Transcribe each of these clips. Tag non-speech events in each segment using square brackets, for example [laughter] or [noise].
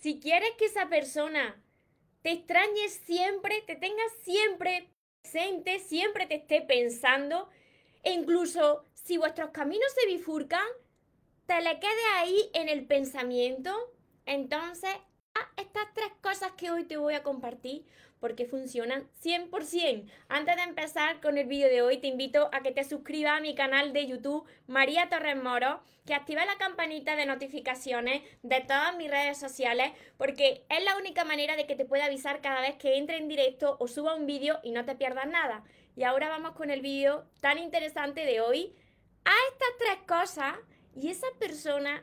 Si quieres que esa persona te extrañe siempre, te tenga siempre presente, siempre te esté pensando, e incluso si vuestros caminos se bifurcan, te le quede ahí en el pensamiento, entonces estas tres cosas que hoy te voy a compartir porque funcionan 100%. Antes de empezar con el vídeo de hoy, te invito a que te suscribas a mi canal de YouTube María Torres Moro, que activa la campanita de notificaciones de todas mis redes sociales, porque es la única manera de que te pueda avisar cada vez que entre en directo o suba un vídeo y no te pierdas nada. Y ahora vamos con el vídeo tan interesante de hoy. A estas tres cosas y esa persona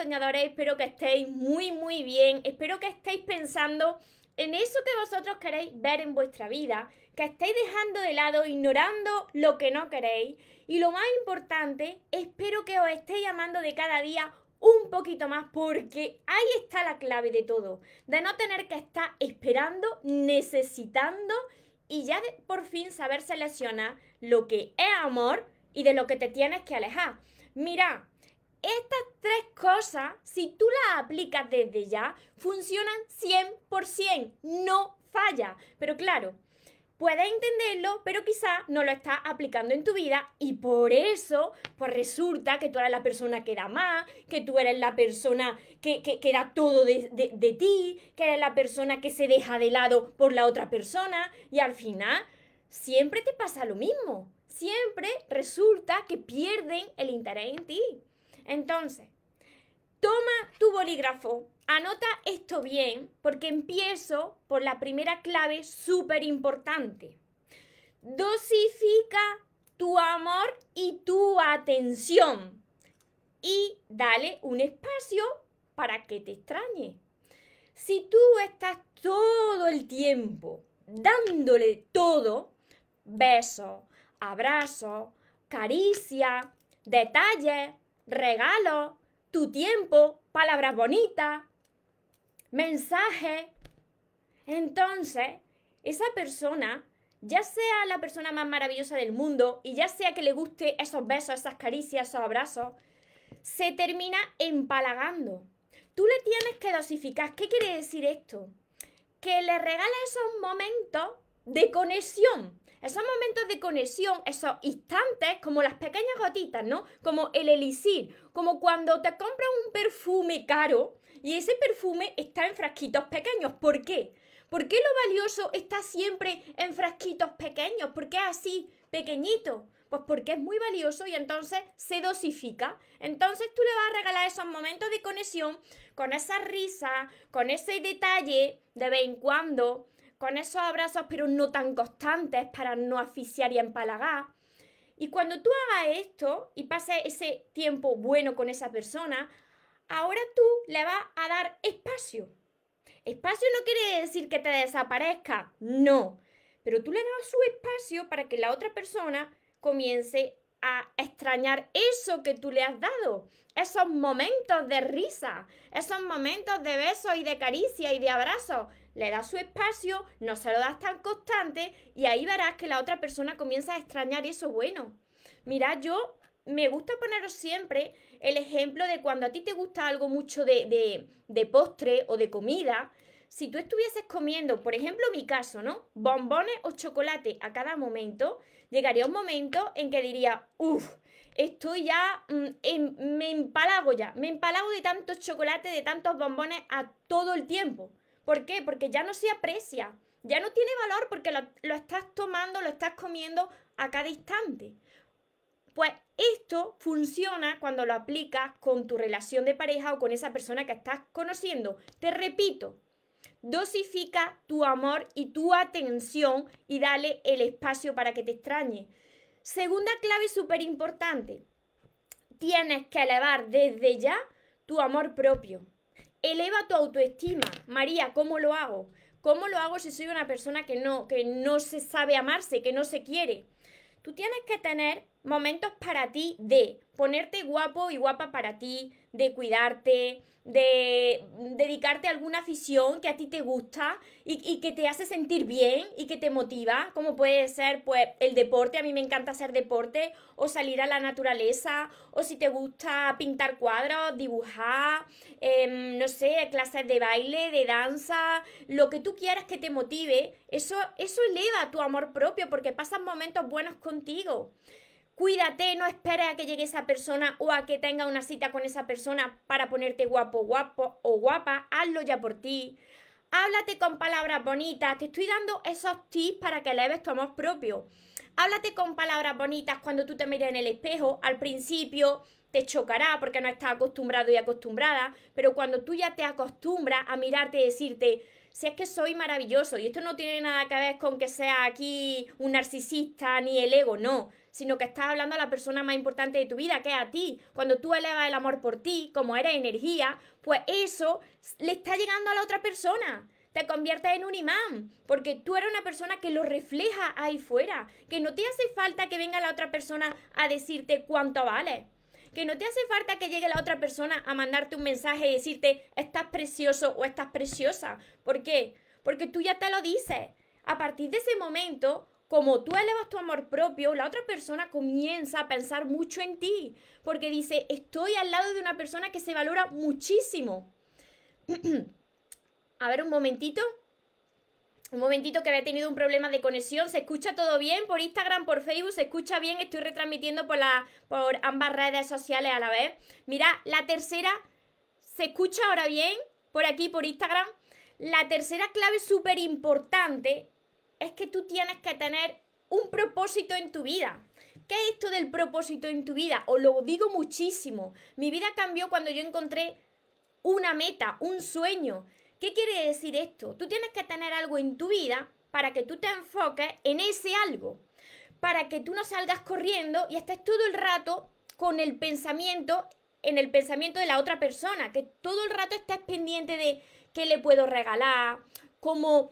Soñadores, espero que estéis muy muy bien, espero que estéis pensando en eso que vosotros queréis ver en vuestra vida, que estéis dejando de lado, ignorando lo que no queréis. Y lo más importante, espero que os estéis llamando de cada día un poquito más porque ahí está la clave de todo, de no tener que estar esperando, necesitando y ya por fin saber seleccionar lo que es amor y de lo que te tienes que alejar. Mira, estas tres cosas, si tú las aplicas desde ya, funcionan 100%, no falla. Pero claro, puedes entenderlo, pero quizás no lo estás aplicando en tu vida y por eso, pues resulta que tú eres la persona que da más, que tú eres la persona que, que, da todo de, de ti, que eres la persona que se deja de lado por la otra persona y al final siempre te pasa lo mismo. Siempre resulta que pierden el interés en ti. Entonces, toma tu bolígrafo, anota esto bien, porque empiezo por la primera clave súper importante. Dosifica tu amor y tu atención y dale un espacio para que te extrañe. Si tú estás todo el tiempo dándole todo, besos, abrazos, caricia, detalles, regalo, tu tiempo, palabras bonitas, mensajes. Entonces, esa persona, ya sea la persona más maravillosa del mundo y ya sea que le guste esos besos, esas caricias, esos abrazos, se termina empalagando. Tú le tienes que dosificar. ¿Qué quiere decir esto? Que le regala esos momentos de conexión. Esos momentos de conexión, esos instantes, como las pequeñas gotitas, ¿no? Como el elixir, como cuando te compras un perfume caro y ese perfume está en frasquitos pequeños. ¿Por qué? ¿Por qué lo valioso está siempre en frasquitos pequeños? ¿Por qué así, pequeñito? Pues porque es muy valioso y entonces se dosifica. Entonces tú le vas a regalar esos momentos de conexión con esa risa, con ese detalle de vez en cuando, con esos abrazos pero no tan constantes para no asfixiar y empalagar. Y cuando tú hagas esto y pases ese tiempo bueno con esa persona, ahora tú le vas a dar espacio. Espacio no quiere decir que te desaparezca, no. Pero tú le das su espacio para que la otra persona comience a extrañar eso que tú le has dado. Esos momentos de risa, esos momentos de besos y de caricia y de abrazos le das su espacio, no se lo das tan constante y ahí verás que la otra persona comienza a extrañar eso bueno. Mira, yo me gusta poneros siempre el ejemplo de cuando a ti te gusta algo mucho de, de, postre o de comida. Si tú estuvieses comiendo, por ejemplo, mi caso, ¿no? Bombones o chocolate a cada momento, llegaría un momento en que diría, uff, estoy ya, mm, me empalago ya, me empalago de tantos chocolates, de tantos bombones a todo el tiempo. ¿Por qué? Porque ya no se aprecia, ya no tiene valor porque lo, estás tomando, lo estás comiendo a cada instante. Pues esto funciona cuando lo aplicas con tu relación de pareja o con esa persona que estás conociendo. Te repito, dosifica tu amor y tu atención y dale el espacio para que te extrañe. Segunda clave súper importante. Tienes que elevar desde ya tu amor propio. Eleva tu autoestima. María, ¿cómo lo hago? ¿Cómo lo hago si soy una persona que no, que no se sabe amarse, que no se quiere? Tú tienes que tener momentos para ti de ponerte guapo y guapa para ti, de cuidarte, de dedicarte a alguna afición que a ti te gusta y, que te hace sentir bien y que te motiva, como puede ser pues el deporte, a mí me encanta hacer deporte, o salir a la naturaleza, o si te gusta pintar cuadros, dibujar, em, no sé, clases de baile, de danza, lo que tú quieras que te motive, eso, eso eleva tu amor propio porque pasas momentos buenos contigo. Cuídate, no esperes a que llegue esa persona o a que tenga una cita con esa persona para ponerte guapo, guapo o guapa. Hazlo ya por ti. Háblate con palabras bonitas. Te estoy dando esos tips para que eleves tu amor propio. Háblate con palabras bonitas cuando tú te mires en el espejo. Al principio te chocará porque no estás acostumbrado y acostumbrada, pero cuando tú ya te acostumbras a mirarte y decirte, si es que soy maravilloso, y esto no tiene nada que ver con que sea aquí un narcisista ni el ego, no sino que estás hablando a la persona más importante de tu vida, que es a ti. Cuando tú elevas el amor por ti, como eres energía, pues eso le está llegando a la otra persona. Te conviertes en un imán, porque tú eres una persona que lo refleja ahí fuera, que no te hace falta que venga la otra persona a decirte cuánto vale, que no te hace falta que llegue la otra persona a mandarte un mensaje y decirte estás precioso o estás preciosa. ¿Por qué? Porque tú ya te lo dices. A partir de ese momento, como tú elevas tu amor propio, la otra persona comienza a pensar mucho en ti, porque dice, estoy al lado de una persona que se valora muchísimo. [clears throat] a ver un momentito. Un momentito que había tenido un problema de conexión. ¿Se escucha todo bien? Por Instagram, por Facebook, ¿se escucha bien? Estoy retransmitiendo por, la, por ambas redes sociales a la vez. Mira, la tercera, ¿se escucha ahora bien? Por aquí, por Instagram. La tercera clave súper importante es que tú tienes que tener un propósito en tu vida. ¿Qué es esto del propósito en tu vida? Os lo digo muchísimo. Mi vida cambió cuando yo encontré una meta, un sueño. ¿Qué quiere decir esto? Tú tienes que tener algo en tu vida para que tú te enfoques en ese algo. Para que tú no salgas corriendo y estés todo el rato con el pensamiento en el pensamiento de la otra persona. Que todo el rato estés pendiente de qué le puedo regalar, cómo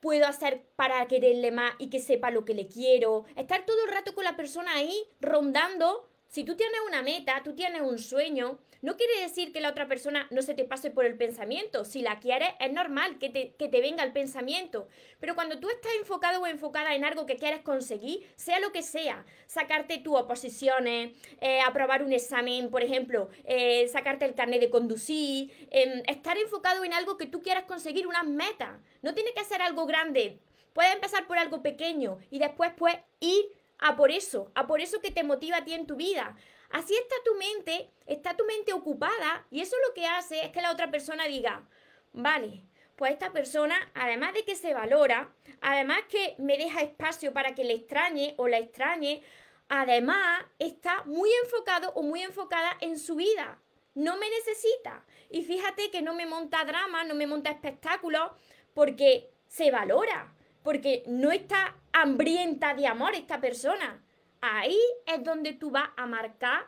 puedo hacer para quererle más y que sepa lo que le quiero. Estar todo el rato con la persona ahí rondando. Si tú tienes una meta, tú tienes un sueño, no quiere decir que la otra persona no se te pase por el pensamiento. Si la quieres, es normal que te, que te venga el pensamiento. Pero cuando tú estás enfocado o enfocada en algo que quieres conseguir, sea lo que sea, sacarte tus oposiciones, eh, aprobar un examen, por ejemplo, eh, sacarte el carnet de conducir, em, estar enfocado en algo que tú quieras conseguir, unas metas. No tiene que ser algo grande. Puedes empezar por algo pequeño y después puedes ir a por eso, a por eso que te motiva a ti en tu vida. Así está tu mente, está tu mente ocupada y eso lo que hace es que la otra persona diga, vale, pues esta persona, además de que se valora, además que me deja espacio para que le extrañe o la extrañe, además está muy enfocado o muy enfocada en su vida. No me necesita. Y fíjate que no me monta drama, no me monta espectáculos, porque se valora, porque no está hambrienta de amor esta persona ahí es donde tú vas a marcar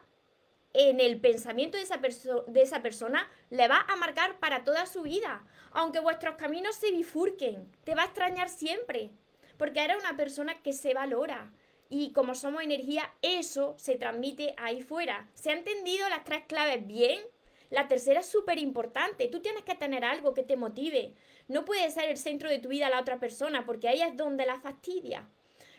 en el pensamiento de esa, de esa persona, le vas a marcar para toda su vida. Aunque vuestros caminos se bifurquen, te va a extrañar siempre, porque eres una persona que se valora. Y como somos energía, eso se transmite ahí fuera. ¿Se han entendido las tres claves bien? La tercera es súper importante. Tú tienes que tener algo que te motive. No puede ser el centro de tu vida la otra persona, porque ahí es donde la fastidia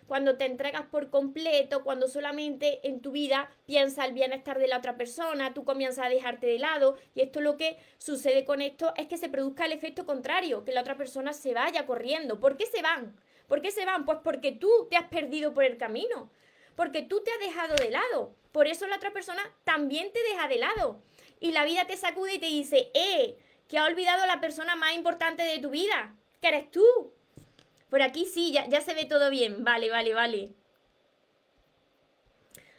cuando te entregas por completo, cuando solamente en tu vida piensa el bienestar de la otra persona, tú comienzas a dejarte de lado y esto lo que sucede con esto es que se produzca el efecto contrario, que la otra persona se vaya corriendo. ¿Por qué se van? ¿Por qué se van? Pues porque tú te has perdido por el camino, porque tú te has dejado de lado. Por eso la otra persona también te deja de lado. Y la vida te sacude y te dice, eh, que ha olvidado la persona más importante de tu vida, que eres tú. Por aquí sí, ya, se ve todo bien. Vale, vale, vale.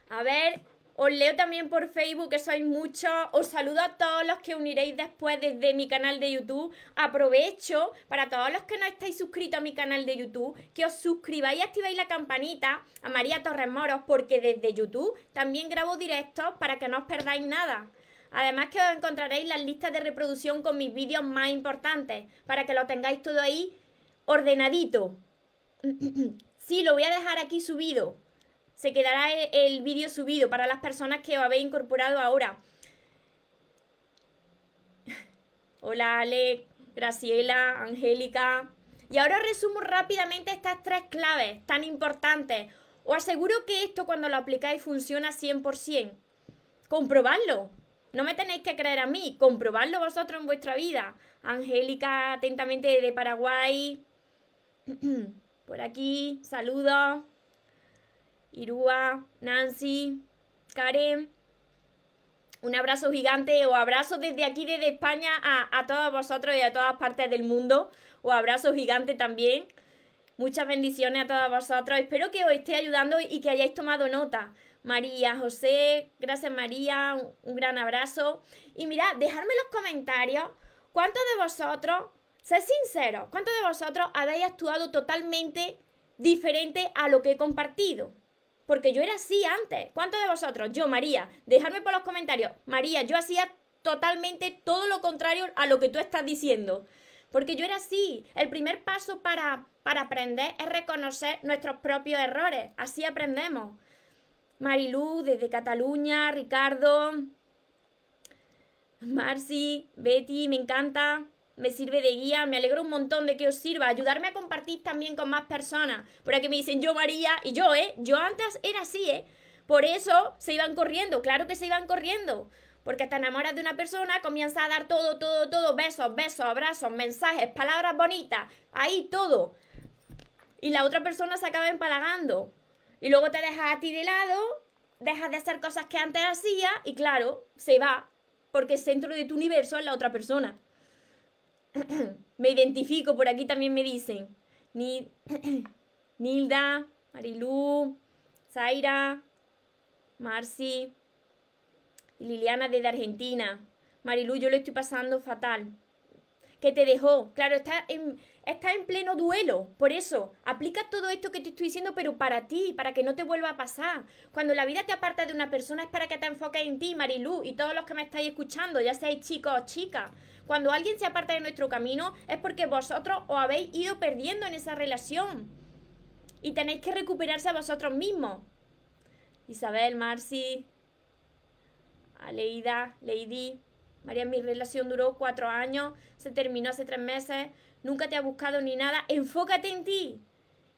A ver, os leo también por Facebook, que sois muchos. Os saludo a todos los que uniréis después desde mi canal de YouTube. Aprovecho para todos los que no estáis suscritos a mi canal de YouTube, que os suscribáis y activáis la campanita a María Torres Moros, porque desde YouTube también grabo directos para que no os perdáis nada. Además que os encontraréis las listas de reproducción con mis vídeos más importantes para que lo tengáis todo ahí ordenadito. [clears throat] sí, lo voy a dejar aquí subido. Se quedará el vídeo subido para las personas que os habéis incorporado ahora. [laughs] Hola Ale, Graciela, Angélica. Y ahora resumo rápidamente estas tres claves tan importantes. Os aseguro que esto cuando lo aplicáis funciona 100%. Comprobadlo. No me tenéis que creer a mí, comprobadlo vosotros en vuestra vida. Angélica, atentamente de Paraguay. [clears throat] Por aquí, saludos. Irúa, Nancy, Karen. Un abrazo gigante o abrazo desde aquí, desde España, a, a todos vosotros y a todas partes del mundo. O abrazo gigante también. Muchas bendiciones a todos vosotros. Espero que os esté ayudando y que hayáis tomado nota. María, José, gracias María, un, gran abrazo. Y mirad, dejadme en los comentarios cuántos de vosotros, sed sinceros, cuántos de vosotros habéis actuado totalmente diferente a lo que he compartido. Porque yo era así antes. ¿Cuántos de vosotros? Yo, María, dejadme por los comentarios. María, yo hacía totalmente todo lo contrario a lo que tú estás diciendo. Porque yo era así. El primer paso para, para aprender es reconocer nuestros propios errores. Así aprendemos. Marilú desde Cataluña, Ricardo, Marci, Betty, me encanta, me sirve de guía, me alegro un montón de que os sirva, ayudarme a compartir también con más personas. Por aquí me dicen yo María y yo, ¿eh? Yo antes era así, ¿eh? Por eso se iban corriendo, claro que se iban corriendo. Porque te enamoras de una persona, comienza a dar todo, todo, todo, besos, besos, abrazos, mensajes, palabras bonitas, ahí todo. Y la otra persona se acaba empalagando. Y luego te dejas a ti de lado, dejas de hacer cosas que antes hacía y claro, se va, porque el centro de tu universo es la otra persona. [clears throat] me identifico, por aquí también me dicen. [clears throat] Nilda, Marilú, Zaira, Marci, Liliana desde Argentina. Marilú, yo lo estoy pasando fatal. ¿Qué te dejó? Claro, está en, estás en pleno duelo. Por eso, aplica todo esto que te estoy diciendo, pero para ti, para que no te vuelva a pasar. Cuando la vida te aparta de una persona es para que te enfoques en ti, Marilú, y todos los que me estáis escuchando, ya seáis chicos o chicas. Cuando alguien se aparta de nuestro camino es porque vosotros os habéis ido perdiendo en esa relación. Y tenéis que recuperarse a vosotros mismos. Isabel, Marci, Aleida, Lady. María, mi relación duró cuatro años, se terminó hace tres meses nunca te ha buscado ni nada, enfócate en ti.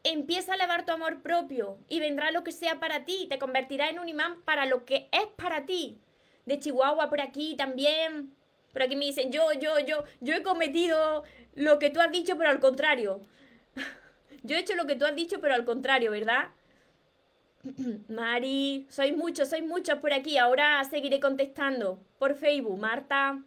Empieza a elevar tu amor propio y vendrá lo que sea para ti, te convertirá en un imán para lo que es para ti. De Chihuahua por aquí también. Por aquí me dicen, yo, yo, yo, yo he cometido lo que tú has dicho, pero al contrario. [laughs] yo he hecho lo que tú has dicho, pero al contrario, ¿verdad? [clears throat] Mari, sois muchos, sois muchos por aquí. Ahora seguiré contestando por Facebook. Marta,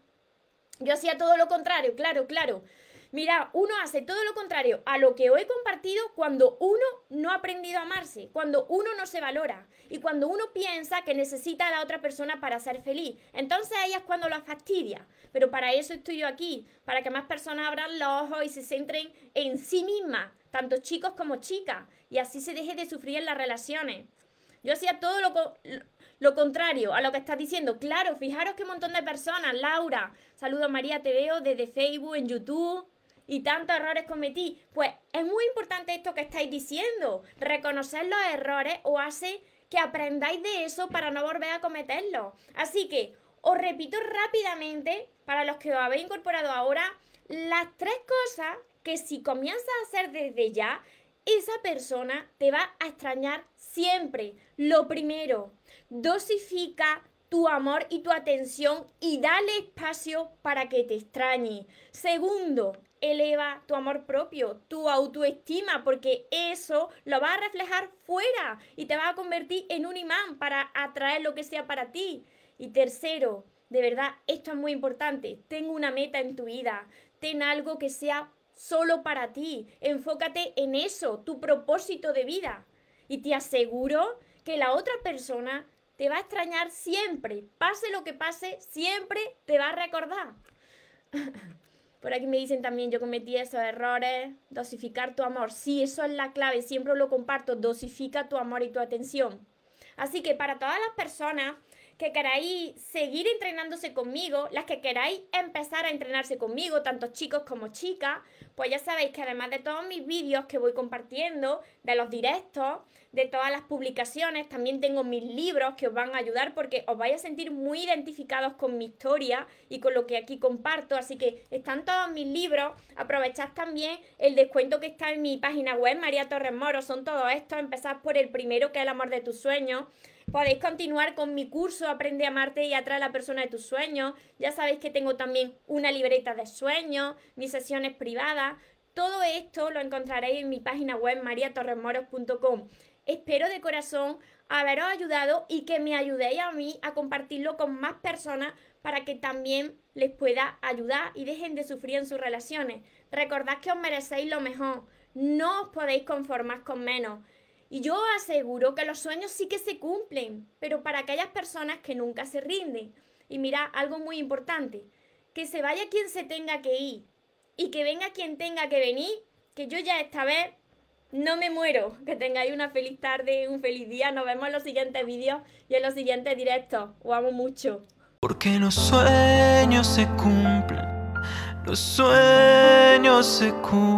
yo hacía todo lo contrario, claro, claro. Mira, uno hace todo lo contrario a lo que hoy he compartido cuando uno no ha aprendido a amarse, cuando uno no se valora y cuando uno piensa que necesita a la otra persona para ser feliz. Entonces ahí es cuando lo fastidia. Pero para eso estoy yo aquí, para que más personas abran los ojos y se centren en sí mismas, tanto chicos como chicas, y así se deje de sufrir en las relaciones. Yo hacía todo lo, lo contrario a lo que estás diciendo. Claro, fijaros qué montón de personas. Laura, saludos María, te veo desde Facebook, en YouTube y tantos errores cometí. Pues es muy importante esto que estáis diciendo. Reconocer los errores o hace que aprendáis de eso para no volver a cometerlos. Así que os repito rápidamente, para los que os habéis incorporado ahora, las tres cosas que si comienzas a hacer desde ya, esa persona te va a extrañar siempre. Lo primero, dosifica tu amor y tu atención y dale espacio para que te extrañe. Segundo, eleva tu amor propio, tu autoestima, porque eso lo va a reflejar fuera y te va a convertir en un imán para atraer lo que sea para ti. Y tercero, de verdad, esto es muy importante, ten una meta en tu vida, ten algo que sea solo para ti, enfócate en eso, tu propósito de vida. Y te aseguro que la otra persona te va a extrañar siempre, pase lo que pase, siempre te va a recordar. [laughs] Por aquí me dicen también, yo cometí esos errores, dosificar tu amor. Sí, eso es la clave, siempre lo comparto, dosifica tu amor y tu atención. Así que para todas las personas que queráis seguir entrenándose conmigo, las que queráis empezar a entrenarse conmigo, tanto chicos como chicas, pues ya sabéis que además de todos mis vídeos que voy compartiendo, de los directos, de todas las publicaciones, también tengo mis libros que os van a ayudar porque os vais a sentir muy identificados con mi historia y con lo que aquí comparto, así que están todos mis libros, aprovechad también el descuento que está en mi página web, María Torres Moro, son todos estos, empezad por el primero que es el amor de tus sueños, Podéis continuar con mi curso Aprende a amarte y atrae a la persona de tus sueños. Ya sabéis que tengo también una libreta de sueños, mis sesiones privadas. Todo esto lo encontraréis en mi página web mariatorresmoros.com. Espero de corazón haberos ayudado y que me ayudéis a mí a compartirlo con más personas para que también les pueda ayudar y dejen de sufrir en sus relaciones. Recordad que os merecéis lo mejor. No os podéis conformar con menos. Y yo aseguro que los sueños sí que se cumplen, pero para aquellas personas que nunca se rinden. Y mira, algo muy importante, que se vaya quien se tenga que ir y que venga quien tenga que venir, que yo ya esta vez no me muero. [laughs] Que tengáis una feliz tarde, un feliz día. Nos vemos en los siguientes vídeos y en los siguientes directos. Os amo mucho. Porque los sueños se cumplen, los sueños se cumplen.